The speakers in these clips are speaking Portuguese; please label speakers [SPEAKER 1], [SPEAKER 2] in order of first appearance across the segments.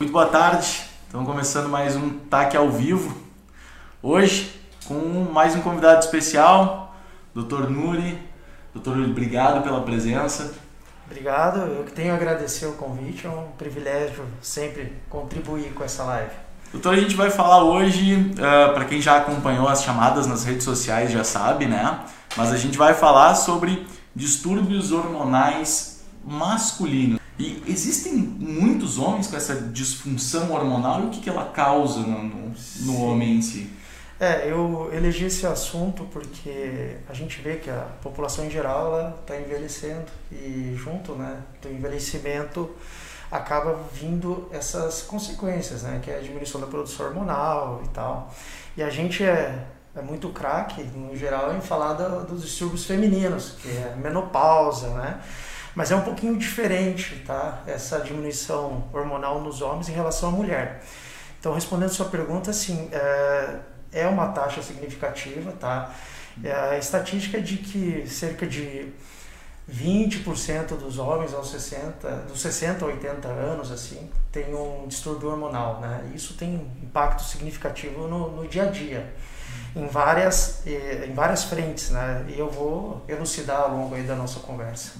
[SPEAKER 1] Muito boa tarde, estamos começando mais um TAC ao vivo. Hoje, com mais um convidado especial, Dr. Nuri. Dr. Nuri, obrigado pela presença.
[SPEAKER 2] Obrigado, eu que tenho a agradecer o convite, é um privilégio sempre contribuir com essa live.
[SPEAKER 1] Doutor, a gente vai falar hoje, uh, para quem já acompanhou as chamadas nas redes sociais já sabe, né? Mas a gente vai falar sobre distúrbios hormonais masculinos. E existem muitos homens com essa disfunção hormonal e o que, que ela causa no, no, no homem em si?
[SPEAKER 2] É, eu elegi esse assunto porque a gente vê que a população em geral está envelhecendo e junto né, do envelhecimento acaba vindo essas consequências, né, que é a diminuição da produção hormonal e tal. E a gente é, é muito craque, no geral, em falar do, dos distúrbios femininos, que é menopausa, né? Mas é um pouquinho diferente, tá? Essa diminuição hormonal nos homens em relação à mulher. Então, respondendo sua pergunta, sim, é, é uma taxa significativa, tá? É, a estatística é de que cerca de 20% dos homens aos 60, dos 60 a 80 anos, assim, tem um distúrbio hormonal, né? Isso tem impacto significativo no, no dia a dia, em várias, eh, em várias frentes, né? E eu vou elucidar ao longo aí da nossa conversa.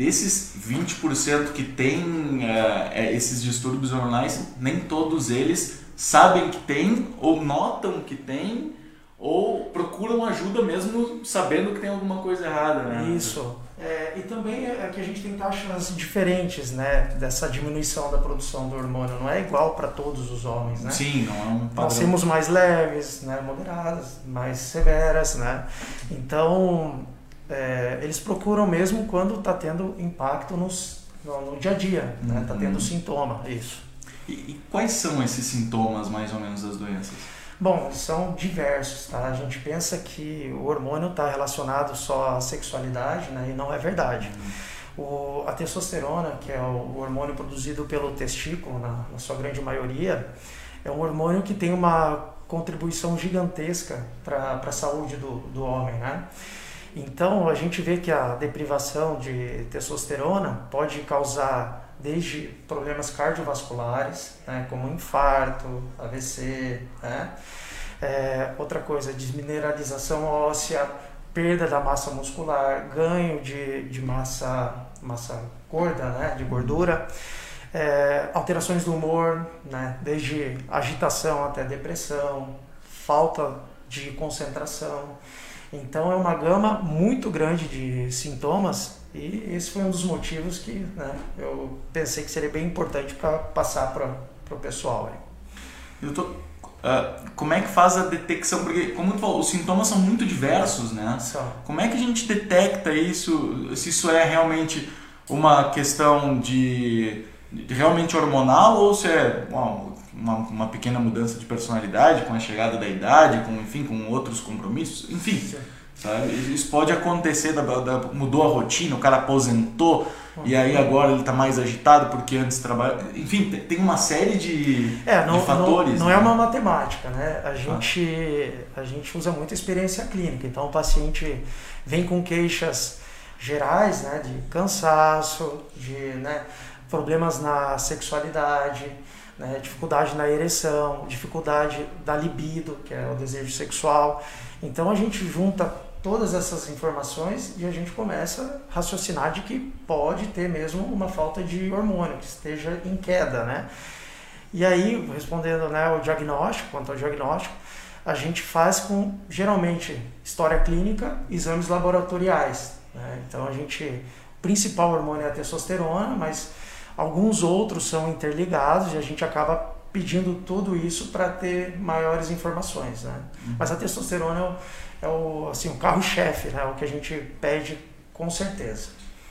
[SPEAKER 1] Desses 20% que tem uh, esses distúrbios hormonais, nem todos eles sabem que tem, ou notam que tem, ou procuram ajuda mesmo sabendo que tem alguma coisa errada, né?
[SPEAKER 2] Isso. É, e também é que a gente tem taxas diferentes, né, dessa diminuição da produção do hormônio. Não é igual para todos os homens, né?
[SPEAKER 1] Sim, não é um padrão.
[SPEAKER 2] Nós temos mais leves, né, moderadas, mais severas, né? Então, é, eles procuram mesmo quando está tendo impacto nos, no, no, dia a dia, né? Está tendo uhum. sintoma, isso.
[SPEAKER 1] E, e, quais são esses sintomas, mais ou menos, das doenças?
[SPEAKER 2] Bom, são diversos, tá? A gente pensa que o hormônio está relacionado só à sexualidade, né? E não é verdade. Uhum. O, a testosterona, que é o, o hormônio produzido pelo testículo, na, na sua grande maioria, é um hormônio que tem uma contribuição gigantesca para a saúde do, do homem, né? Então, a gente vê que a deprivação de testosterona pode causar desde problemas cardiovasculares, né, como infarto, AVC, né? É, outra coisa, desmineralização óssea, perda da massa muscular, ganho de, de massa, massa gorda, né, de gordura, é, alterações do humor, né, desde agitação até depressão, falta de concentração, então é uma gama muito grande de sintomas e esse foi um dos motivos que né, eu pensei que seria bem importante para passar para o pessoal.
[SPEAKER 1] Eu tô, uh, como é que faz a detecção? Porque, como tu falou, os sintomas são muito diversos, né?
[SPEAKER 2] Só.
[SPEAKER 1] Como é que a gente detecta isso? Se isso é realmente uma questão de, de realmente hormonal ou se é uma, uma pequena mudança de personalidade com a chegada da idade, com enfim, com outros compromissos, enfim. Sim. Sabe? Isso pode acontecer, da, da, mudou a rotina, o cara aposentou e aí agora ele está mais agitado porque antes trabalhava. Enfim, tem uma série de,
[SPEAKER 2] é, não,
[SPEAKER 1] de fatores.
[SPEAKER 2] Não, não é né? é uma matemática, né? A gente, ah. a gente usa muita experiência clínica. Então o paciente vem com queixas gerais, né? De cansaço, de né, problemas na sexualidade né, dificuldade na ereção, dificuldade da libido, que é o desejo sexual. Então a gente junta todas essas informações e a gente começa a raciocinar de que pode ter mesmo uma falta de hormônio, que esteja em queda, né? E aí, respondendo né, o diagnóstico, quanto ao diagnóstico, a gente faz com, geralmente, história clínica, exames laboratoriais. Né? Então, a gente, o principal hormônio é a testosterona, mas Alguns outros são interligados e a gente acaba pedindo tudo isso para ter maiores informações, né? Uhum. Mas a testosterona é o, é o assim, o carro-chefe, né? O que a gente pede com certeza.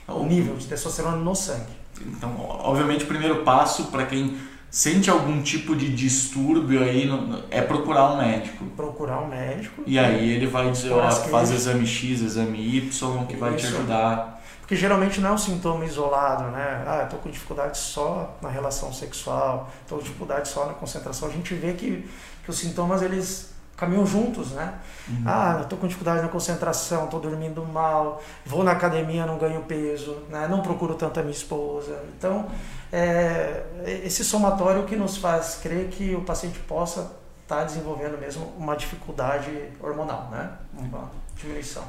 [SPEAKER 2] O nível de testosterona no sangue.
[SPEAKER 1] Então, obviamente, o primeiro passo para quem sente algum tipo de distúrbio aí é procurar um médico.
[SPEAKER 2] Procurar um médico.
[SPEAKER 1] E aí ele vai dizer, ó, faz exame X, exame Y, que vai te ajudar
[SPEAKER 2] porque geralmente não é um sintoma isolado, né? Ah, estou com dificuldade só na relação sexual, estou com dificuldade só na concentração. A gente vê que, que os sintomas eles caminham juntos, né? Uhum. Ah, tô com dificuldade na concentração, tô dormindo mal, vou na academia, não ganho peso, né? não procuro tanto a minha esposa. Então, é, esse somatório que nos faz crer que o paciente possa estar tá desenvolvendo mesmo uma dificuldade hormonal, né? Uma diminuição.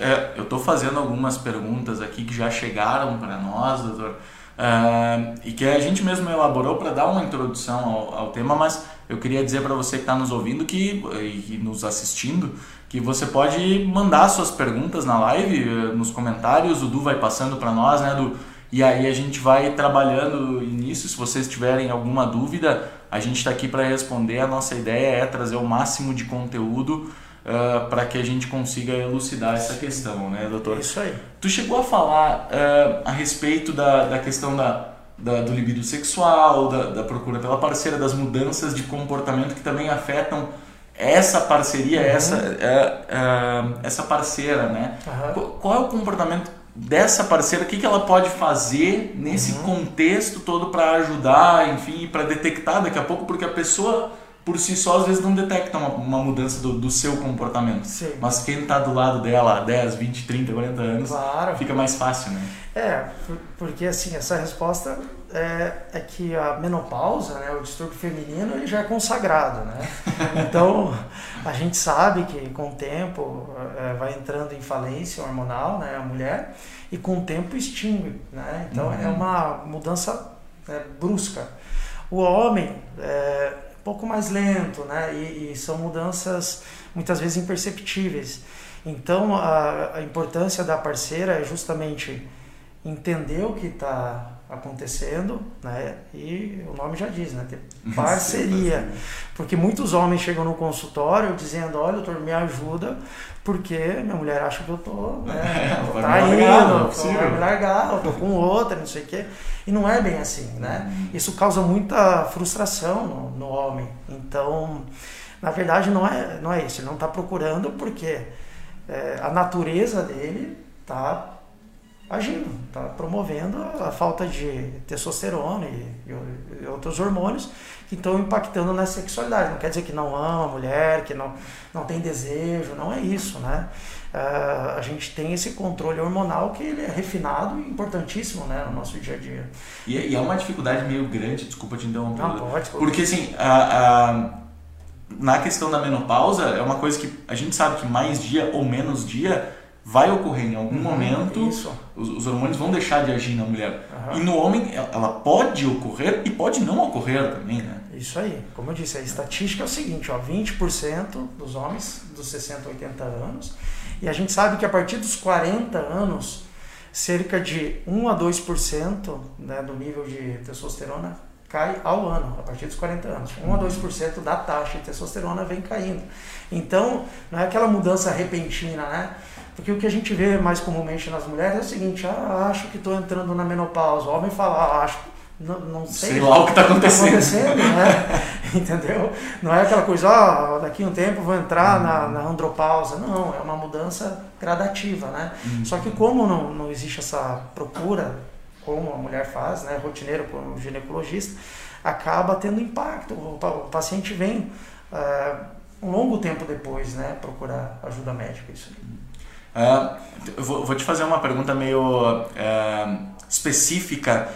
[SPEAKER 1] É, eu estou fazendo algumas perguntas aqui que já chegaram para nós, doutor, uh, e que a gente mesmo elaborou para dar uma introdução ao, ao, tema, mas eu queria dizer para você que está nos ouvindo que, e nos assistindo que você pode mandar suas perguntas na live, eh, nos comentários, o Du vai passando para nós, né, Du? E aí a gente vai trabalhando nisso. Se vocês tiverem alguma dúvida, a gente está aqui para responder. A nossa ideia é trazer o máximo de conteúdo uh, para que a gente consiga elucidar essa questão, né, doutor?
[SPEAKER 2] Isso aí.
[SPEAKER 1] Tu chegou a falar uh, a respeito da, da questão da, da, do libido sexual, da, da procura pela parceira, das mudanças de comportamento que também afetam essa parceria, uhum. essa, uh, essa parceira, né? Uhum. Qual é o comportamento dessa parceira? O que, que ela pode fazer nesse uhum. contexto todo para ajudar, enfim, para detectar daqui a pouco, porque a pessoa por si só, às vezes não detecta uma, uma mudança do, do, seu comportamento.
[SPEAKER 2] Sim.
[SPEAKER 1] Mas quem está do lado dela há 10, 20, 30, 40 anos,
[SPEAKER 2] claro.
[SPEAKER 1] fica mais fácil, né?
[SPEAKER 2] É, porque assim, essa resposta é, é que a menopausa, né, o distúrbio feminino, ele já é consagrado, né? Então, a gente sabe que com o tempo é, vai entrando em falência hormonal, né, a mulher, e com o tempo extingue, né? Então, uhum. é uma mudança né, brusca. O homem... É, pouco mais lento, né? E, e são mudanças muitas vezes imperceptíveis. Então a, a importância da parceira é justamente entender o que está acontecendo, né? E o nome já diz, né? Ter parceria. Porque muitos homens chegam no consultório dizendo, olha, doutor, me ajuda, porque minha mulher acha que eu tô né, é, traindo, vai me largar, eu tô com outra, não sei o quê. E não é bem assim, né? Uhum. Isso causa muita frustração no, no homem. Então, na verdade, não é, não é isso. Ele não está procurando porque é, a natureza dele está agindo, está promovendo a falta de testosterona e, e, e, outros hormônios que estão impactando na sexualidade. Não quer dizer que não ama a mulher, que não, não tem desejo, não é isso, né? Uh, a gente tem esse controle hormonal que ele é refinado e importantíssimo né, no nosso dia a dia.
[SPEAKER 1] E, e é uma dificuldade meio grande, desculpa te interromper.
[SPEAKER 2] Não, pode,
[SPEAKER 1] Porque assim, a, a, na questão da menopausa, é uma coisa que a gente sabe que mais dia ou menos dia vai ocorrer em algum uhum, momento, os, os, hormônios vão deixar de agir na mulher. Uhum. E no homem, ela pode ocorrer e pode não ocorrer também, né?
[SPEAKER 2] Isso aí. Como eu disse, a estatística é o seguinte, ó, 20% dos homens dos 60 a 80 anos, e a gente sabe que a partir dos 40 anos, cerca de 1 a 2% né, do nível de testosterona cai ao ano, a partir dos 40 anos. 1 a 2% da taxa de testosterona vem caindo. Então, não é aquela mudança repentina, né? Porque o que a gente vê mais comumente nas mulheres é o seguinte, ah, acho que estou entrando na menopausa. O homem fala, ah, acho, não, não sei.
[SPEAKER 1] Sei lá o que está acontecendo. Tá
[SPEAKER 2] acontecendo né? Entendeu? Não é aquela coisa, ah, daqui a um tempo vou entrar na, na andropausa. Não, é uma mudança gradativa, né? Uhum. Só que como não, não existe essa procura, como a mulher faz, né, rotineiro com o ginecologista, acaba tendo impacto. O, paciente vem uh, um longo tempo depois, né, procurar ajuda médica. Isso aí.
[SPEAKER 1] Uh, vou, vou, te fazer uma pergunta meio uh, específica,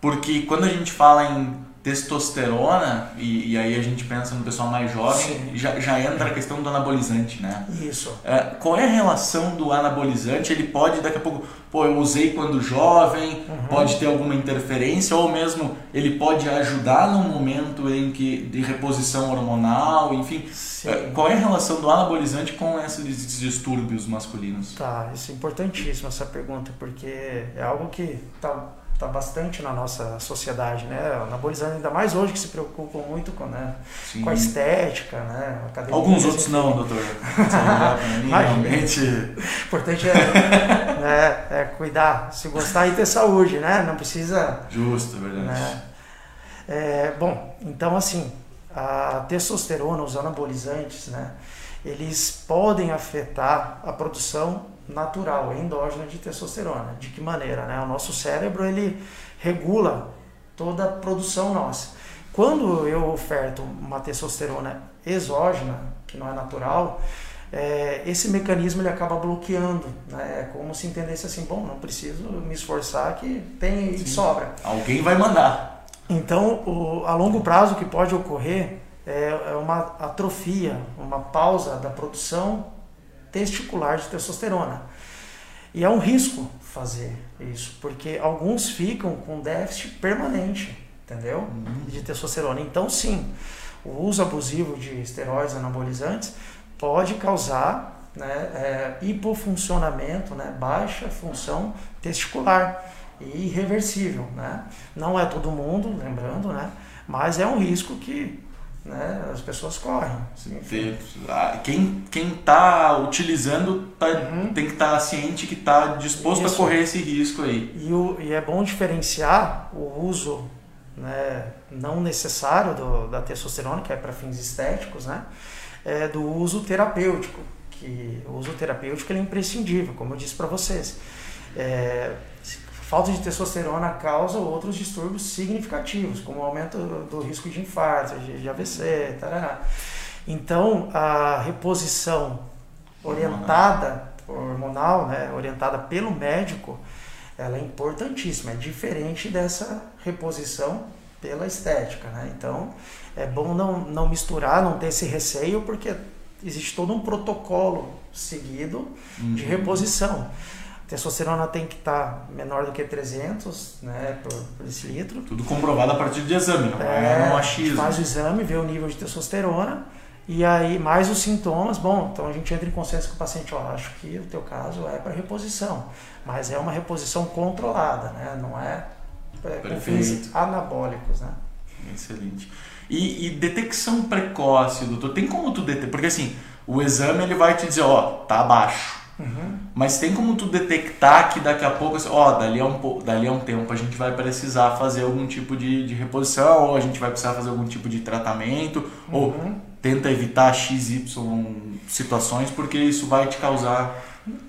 [SPEAKER 1] porque quando a gente fala em testosterona, e, e, aí a gente pensa no pessoal mais jovem, já, já entra a questão do anabolizante, né?
[SPEAKER 2] Isso.
[SPEAKER 1] É, qual é a relação do anabolizante? Ele pode, daqui a pouco, pô, eu usei quando jovem, uhum. pode ter alguma interferência, ou mesmo ele pode ajudar no momento em que de reposição hormonal, enfim. É, qual é a relação do anabolizante com esses distúrbios masculinos?
[SPEAKER 2] Tá, isso é importantíssimo essa pergunta, porque é algo que tá está bastante na nossa sociedade, né? Anabolizando ainda mais hoje que se preocupam muito com, né? com a estética, né?
[SPEAKER 1] Academia, Alguns outros não, doutor. realmente.
[SPEAKER 2] O importante é, né, é cuidar, se gostar e ter saúde, né? Não precisa.
[SPEAKER 1] Justo, verdade. Né?
[SPEAKER 2] É, bom, então assim, a testosterona, os anabolizantes, né? Eles podem afetar a produção natural, endógena de testosterona. De que maneira? Né? O nosso cérebro ele regula toda a produção nossa. Quando eu oferto uma testosterona exógena, que não é natural, é, esse mecanismo ele acaba bloqueando. Né? É como se entendesse assim, bom, não preciso me esforçar que tem e sobra.
[SPEAKER 1] Alguém vai mandar.
[SPEAKER 2] Então, o, a longo prazo o que pode ocorrer é, é uma atrofia, uma pausa da produção testicular de testosterona. E é um risco fazer isso, porque alguns ficam com déficit permanente, entendeu? Uhum. De testosterona. Então, sim, o uso abusivo de esteroides anabolizantes pode causar né, é, hipofuncionamento, né, baixa função testicular e irreversível. Né? Não é todo mundo, lembrando, né, mas é um risco que né, as pessoas correm.
[SPEAKER 1] Quem quem está utilizando tá, uhum. tem que estar tá ciente que está disposto Isso. a correr esse risco aí.
[SPEAKER 2] E, o, e é bom diferenciar o uso né, não necessário do, da testosterona, que é para fins estéticos, né, é, do uso terapêutico. Que o uso terapêutico é imprescindível, como eu disse para vocês. É, falta de testosterona causa outros distúrbios significativos, como o aumento do risco de infarto, de, AVC, tarará. Então, a reposição orientada, hormonal, né, orientada pelo médico, ela é importantíssima, é diferente dessa reposição pela estética, né? Então, é bom não, não misturar, não ter esse receio, porque existe todo um protocolo seguido uhum. de reposição testosterona tem que estar tá menor do que 300 né, por, por litro.
[SPEAKER 1] Tudo comprovado a partir de exame, não é, é um achismo.
[SPEAKER 2] Faz o exame, vê o nível de testosterona e aí mais os sintomas. Bom, então a gente entra em consenso com o paciente, ó, acho que o teu caso é para reposição, mas é uma reposição controlada, né? não é, é com fins anabólicos. Né?
[SPEAKER 1] Excelente. E, e, detecção precoce, doutor, tem como tu detectar? Porque assim, o exame ele vai te dizer, ó, tá abaixo Uhum. Mas tem como tu detectar que daqui a pouco, assim, ó, dali a um, dali a um tempo a gente vai precisar fazer algum tipo de, de reposição, ou a gente vai precisar fazer algum tipo de tratamento, uhum. ou tenta evitar XY situações, porque isso vai te causar.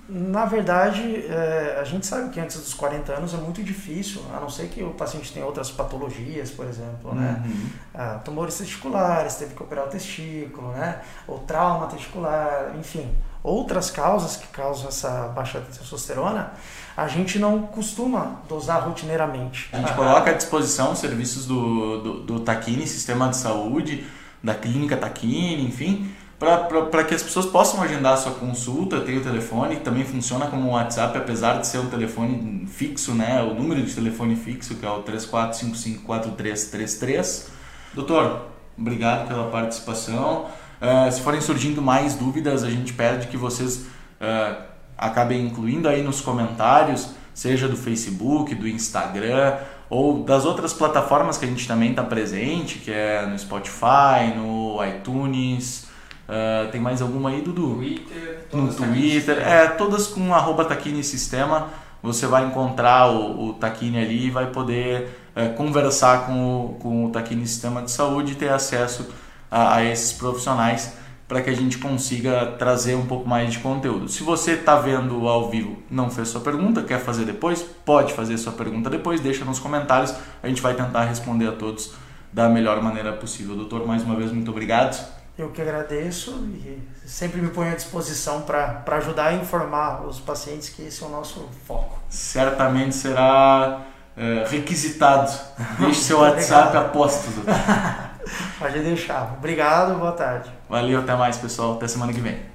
[SPEAKER 2] Na verdade, é, a gente sabe que antes dos 40 anos é muito difícil, a não ser que o paciente tenha outras patologias, por exemplo, né? uhum. né? Ah, tumores testiculares, teve que operar o testículo, né? Ou trauma testicular, enfim outras causas que causam essa baixa testosterona, a gente não costuma dosar rotineiramente.
[SPEAKER 1] A gente coloca à disposição serviços do, do, do Taquini, Sistema de Saúde, da Clínica Taquini, enfim, para que as pessoas possam agendar a sua consulta. Tem o telefone, também funciona como um WhatsApp, apesar de ser um telefone fixo, né? o número de telefone fixo, que é o 34554333. Doutor, obrigado pela participação. Uh, se forem surgindo mais dúvidas, a gente pede que vocês uh, acabem incluindo aí nos comentários, seja do Facebook, do Instagram ou das outras plataformas que a gente também está presente, que é no Spotify, no iTunes. Uh, tem mais alguma aí, Dudu?
[SPEAKER 3] Twitter,
[SPEAKER 1] no Twitter. É, todas com arroba Taquini Sistema. Você vai encontrar o, o Taquini ali e vai poder conversar com o, com o Taquini Sistema de Saúde e ter acesso a, a esses profissionais para que a gente consiga trazer um pouco mais de conteúdo. Se você está vendo ao vivo, não fez sua pergunta, quer fazer depois, pode fazer sua pergunta depois, deixa nos comentários, a gente vai tentar responder a todos da melhor maneira possível. Doutor, mais uma vez, muito obrigado.
[SPEAKER 2] Eu que agradeço e sempre me ponho à disposição para ajudar a informar os pacientes que esse é o nosso foco.
[SPEAKER 1] Certamente será é, requisitado. Deixe seu WhatsApp aposto.
[SPEAKER 2] Pode deixar. Obrigado, boa tarde.
[SPEAKER 1] Valeu, até mais, pessoal. Até semana que vem.